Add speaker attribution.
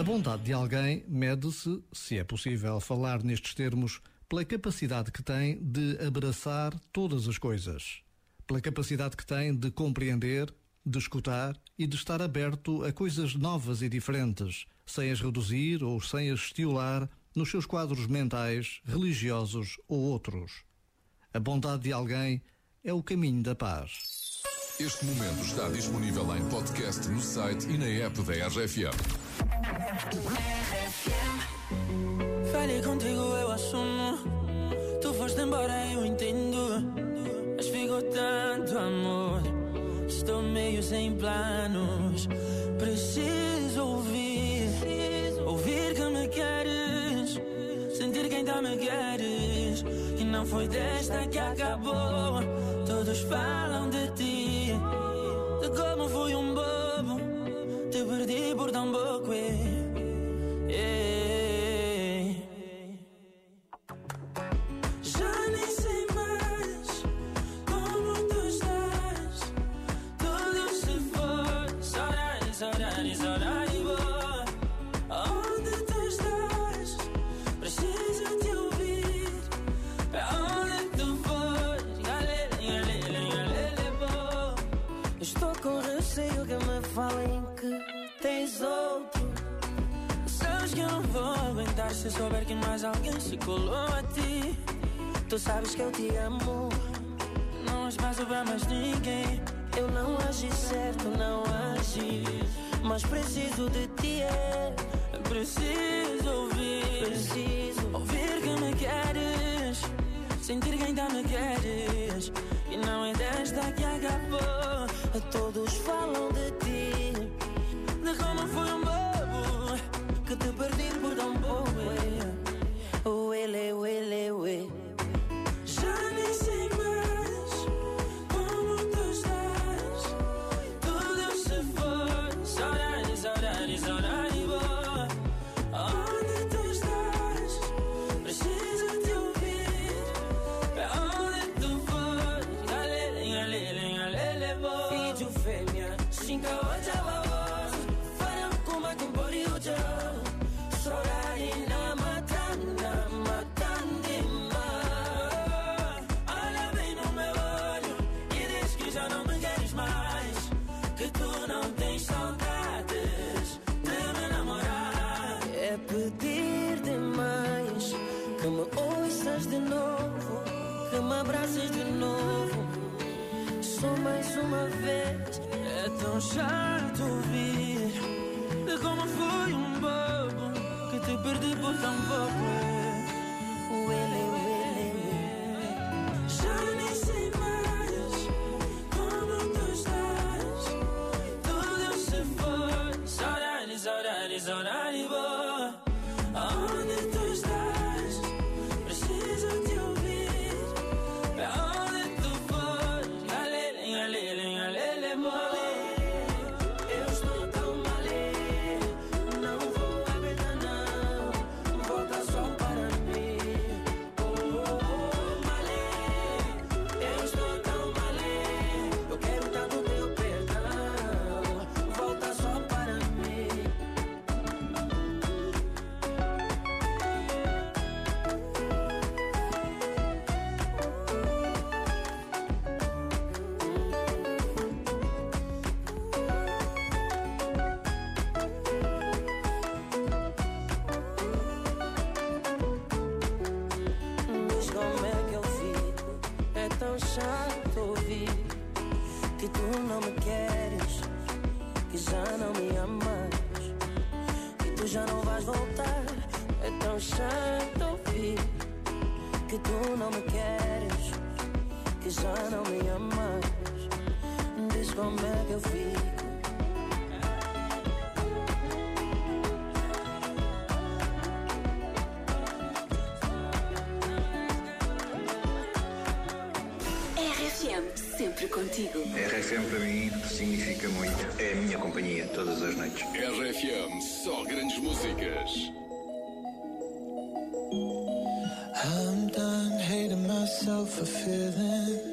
Speaker 1: A bondade de alguém mede-se, se é possível falar nestes termos, pela capacidade que tem de abraçar todas as coisas, pela capacidade que tem de compreender, de escutar e de estar aberto a coisas novas e diferentes, sem as reduzir ou sem as estimular nos seus quadros mentais, religiosos ou outros. A bondade de alguém é o caminho da paz.
Speaker 2: Este momento está disponível em podcast no site e na app da RFM.
Speaker 3: Falei contigo, eu assumo. Tu foste embora, eu entendo. Mas ficou tanto amor. Estou meio sem planos. Preciso ouvir. Ouvir que me queres. Sentir que ainda me queres. Que não foi desta que acabou. Todos falam de ti. De como fui um bobo. Te perdi por tão pouco. Vou aguentar se souber que mais alguém se colou a ti. Tu sabes que eu te amo. Não há espaço pra mais ninguém. Eu não agi certo, não agi. Mas preciso de ti, é. Preciso ouvir. Preciso ouvir que me queres. Sentir que ainda me queres. E não é desta que acabou. Todos falam de ti. Filho fêmea, cinca ocha babos. Faram kuma kumbori ujo. Saudade na matanda, matandima. Olha bem no meu olho e diz que já não me queres mais. Que tu não tens saudades de me namorar. É pedir demais que me ouças de novo, que me abraces de novo. Mais uma vez. É tão chato ouvir de como fui um bobo que te perdi por tão pouco. Chato ouvir que tu não me queres, que já não me amas, que tu já não vais voltar. É tão chato ouvir que tu não me queres, que já não me amas. Diz como é que eu fico.
Speaker 4: Sempre contigo.
Speaker 5: RFM para mim significa muito. É a minha companhia todas as noites.
Speaker 2: RFM, só grandes músicas.
Speaker 3: I'm done hating myself for feeling